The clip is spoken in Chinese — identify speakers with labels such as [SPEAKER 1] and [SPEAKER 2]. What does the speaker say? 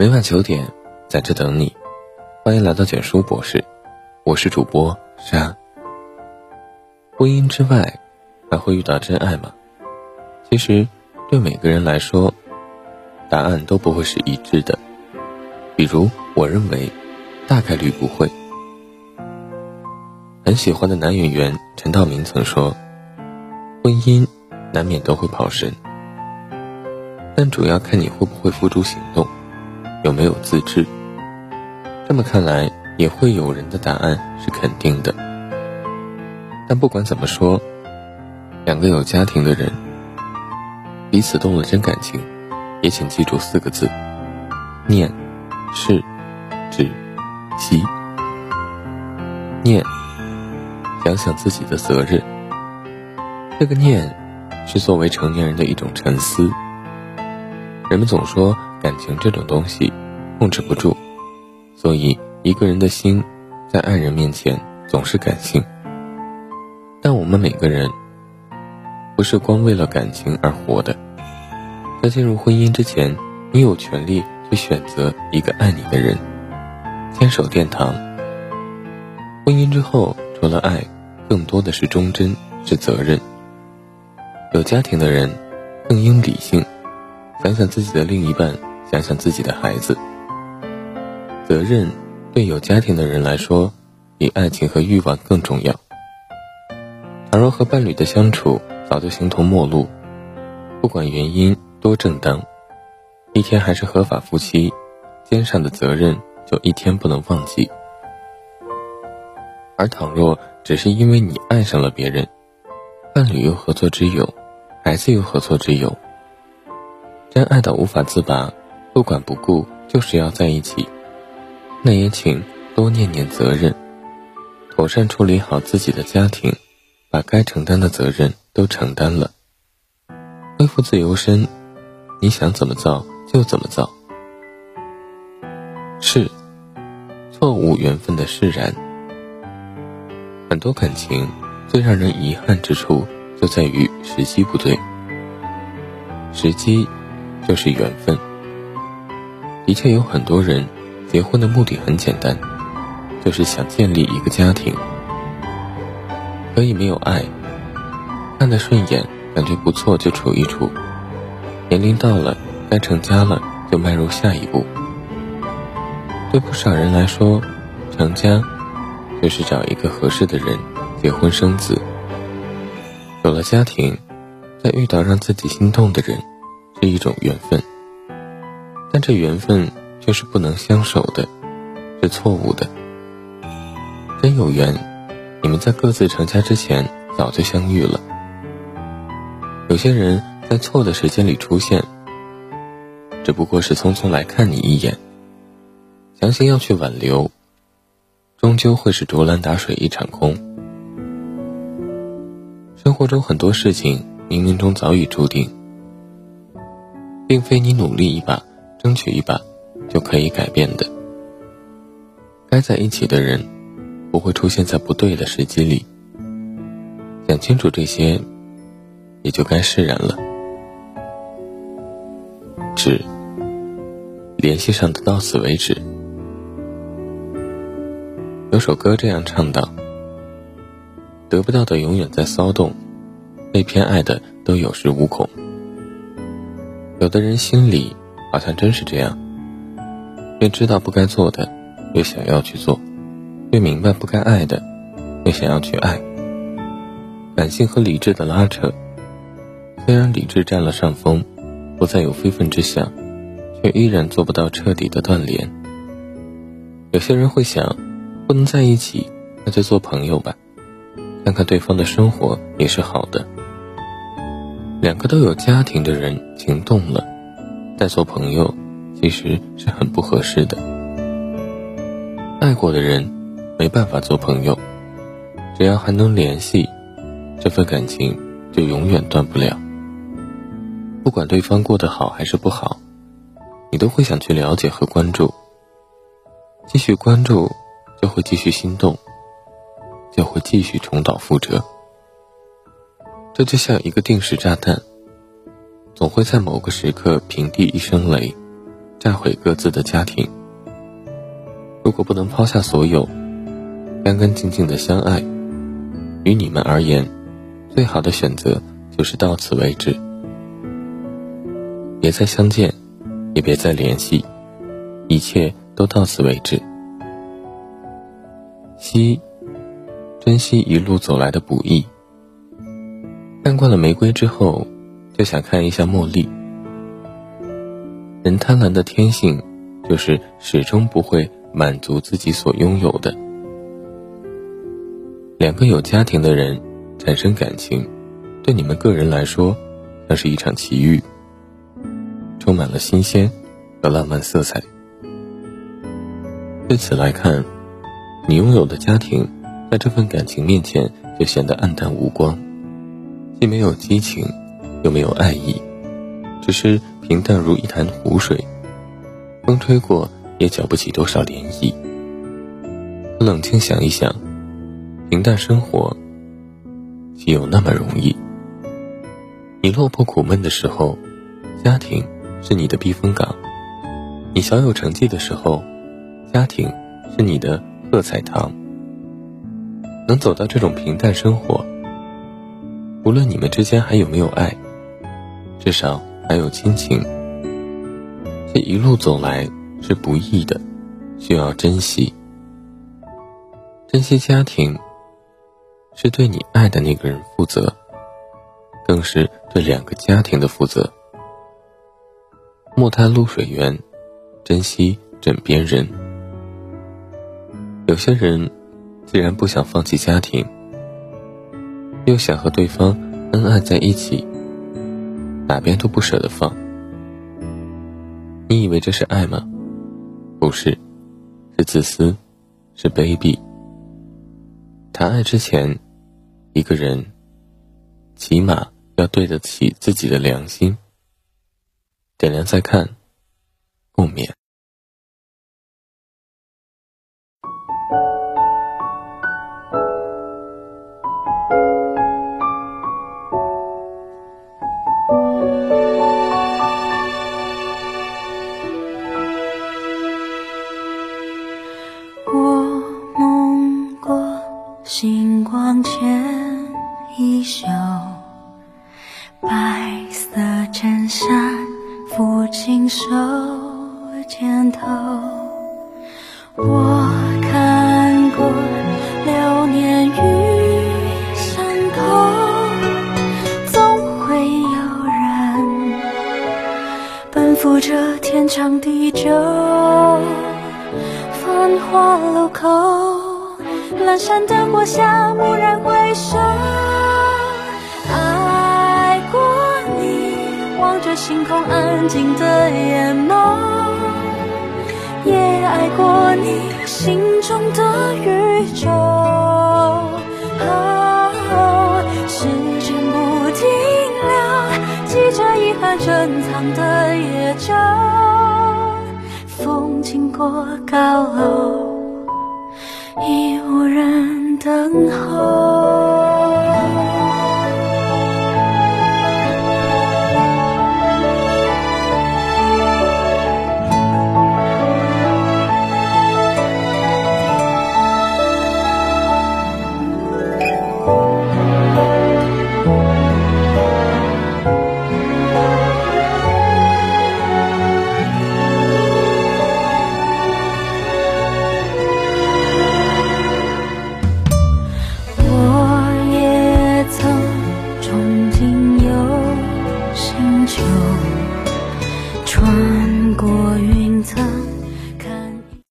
[SPEAKER 1] 每晚九点，在这等你。欢迎来到简书博士，我是主播沙。婚姻之外，还会遇到真爱吗？其实，对每个人来说，答案都不会是一致的。比如，我认为，大概率不会。很喜欢的男演员陈道明曾说：“婚姻难免都会跑神，但主要看你会不会付诸行动。”有没有自制？这么看来，也会有人的答案是肯定的。但不管怎么说，两个有家庭的人彼此动了真感情，也请记住四个字：念、是、止、息。念，想想自己的责任。这个念，是作为成年人的一种沉思。人们总说。感情这种东西，控制不住，所以一个人的心，在爱人面前总是感性。但我们每个人，不是光为了感情而活的。在进入婚姻之前，你有权利去选择一个爱你的人，牵手殿堂。婚姻之后，除了爱，更多的是忠贞，是责任。有家庭的人，更应理性，想想自己的另一半。想想自己的孩子，责任对有家庭的人来说，比爱情和欲望更重要。倘若和伴侣的相处早就形同陌路，不管原因多正当，一天还是合法夫妻，肩上的责任就一天不能忘记。而倘若只是因为你爱上了别人，伴侣又何错之有，孩子又何错之有？真爱到无法自拔。不管不顾，就是要在一起。那也请多念念责任，妥善处理好自己的家庭，把该承担的责任都承担了。恢复自由身，你想怎么造就怎么造。是，错误缘分的释然。很多感情最让人遗憾之处，就在于时机不对。时机，就是缘分。的确有很多人结婚的目的很简单，就是想建立一个家庭。可以没有爱，看得顺眼，感觉不错就处一处。年龄到了，该成家了，就迈入下一步。对不少人来说，成家就是找一个合适的人结婚生子。有了家庭，再遇到让自己心动的人，是一种缘分。但这缘分就是不能相守的，是错误的。真有缘，你们在各自成家之前早就相遇了。有些人在错的时间里出现，只不过是匆匆来看你一眼，强行要去挽留，终究会是竹篮打水一场空。生活中很多事情冥冥中早已注定，并非你努力一把。争取一把，就可以改变的。该在一起的人，不会出现在不对的时机里。想清楚这些，也就该释然了。只联系上的到此为止。有首歌这样唱道：“得不到的永远在骚动，被偏爱的都有恃无恐。”有的人心里。好像真是这样，越知道不该做的，越想要去做；越明白不该爱的，越想要去爱。感性和理智的拉扯，虽然理智占了上风，不再有非分之想，却依然做不到彻底的断联。有些人会想，不能在一起，那就做朋友吧，看看对方的生活也是好的。两个都有家庭的人情动了。再做朋友，其实是很不合适的。爱过的人没办法做朋友，只要还能联系，这份感情就永远断不了。不管对方过得好还是不好，你都会想去了解和关注。继续关注，就会继续心动，就会继续重蹈覆辙。这就像一个定时炸弹。总会在某个时刻平地一声雷，炸毁各自的家庭。如果不能抛下所有，干干净净的相爱，于你们而言，最好的选择就是到此为止，别再相见，也别再联系，一切都到此为止。七，珍惜一路走来的不易。看惯了玫瑰之后，就想看一下茉莉。人贪婪的天性，就是始终不会满足自己所拥有的。两个有家庭的人产生感情，对你们个人来说，像是一场奇遇，充满了新鲜和浪漫色彩。对此来看，你拥有的家庭，在这份感情面前就显得黯淡无光，既没有激情，又没有爱意，只是平淡如一潭湖水，风吹过也搅不起多少涟漪。冷静想一想。平淡生活，岂有那么容易？你落魄苦闷的时候，家庭是你的避风港；你小有成绩的时候，家庭是你的喝彩堂。能走到这种平淡生活，无论你们之间还有没有爱，至少还有亲情。这一路走来是不易的，需要珍惜，珍惜家庭。是对你爱的那个人负责，更是对两个家庭的负责。莫贪露水源，珍惜枕边人。有些人，既然不想放弃家庭，又想和对方恩爱在一起，哪边都不舍得放。你以为这是爱吗？不是，是自私，是卑鄙。谈爱之前。一个人，起码要对得起自己的良心。点亮再看，共勉。
[SPEAKER 2] 星光前。衣袖，白色衬衫，抚琴手肩头。空安静的眼眸，也爱过你心中的宇宙。时间不停留，记着遗憾珍藏的夜酒。风经过高楼，已无人等候。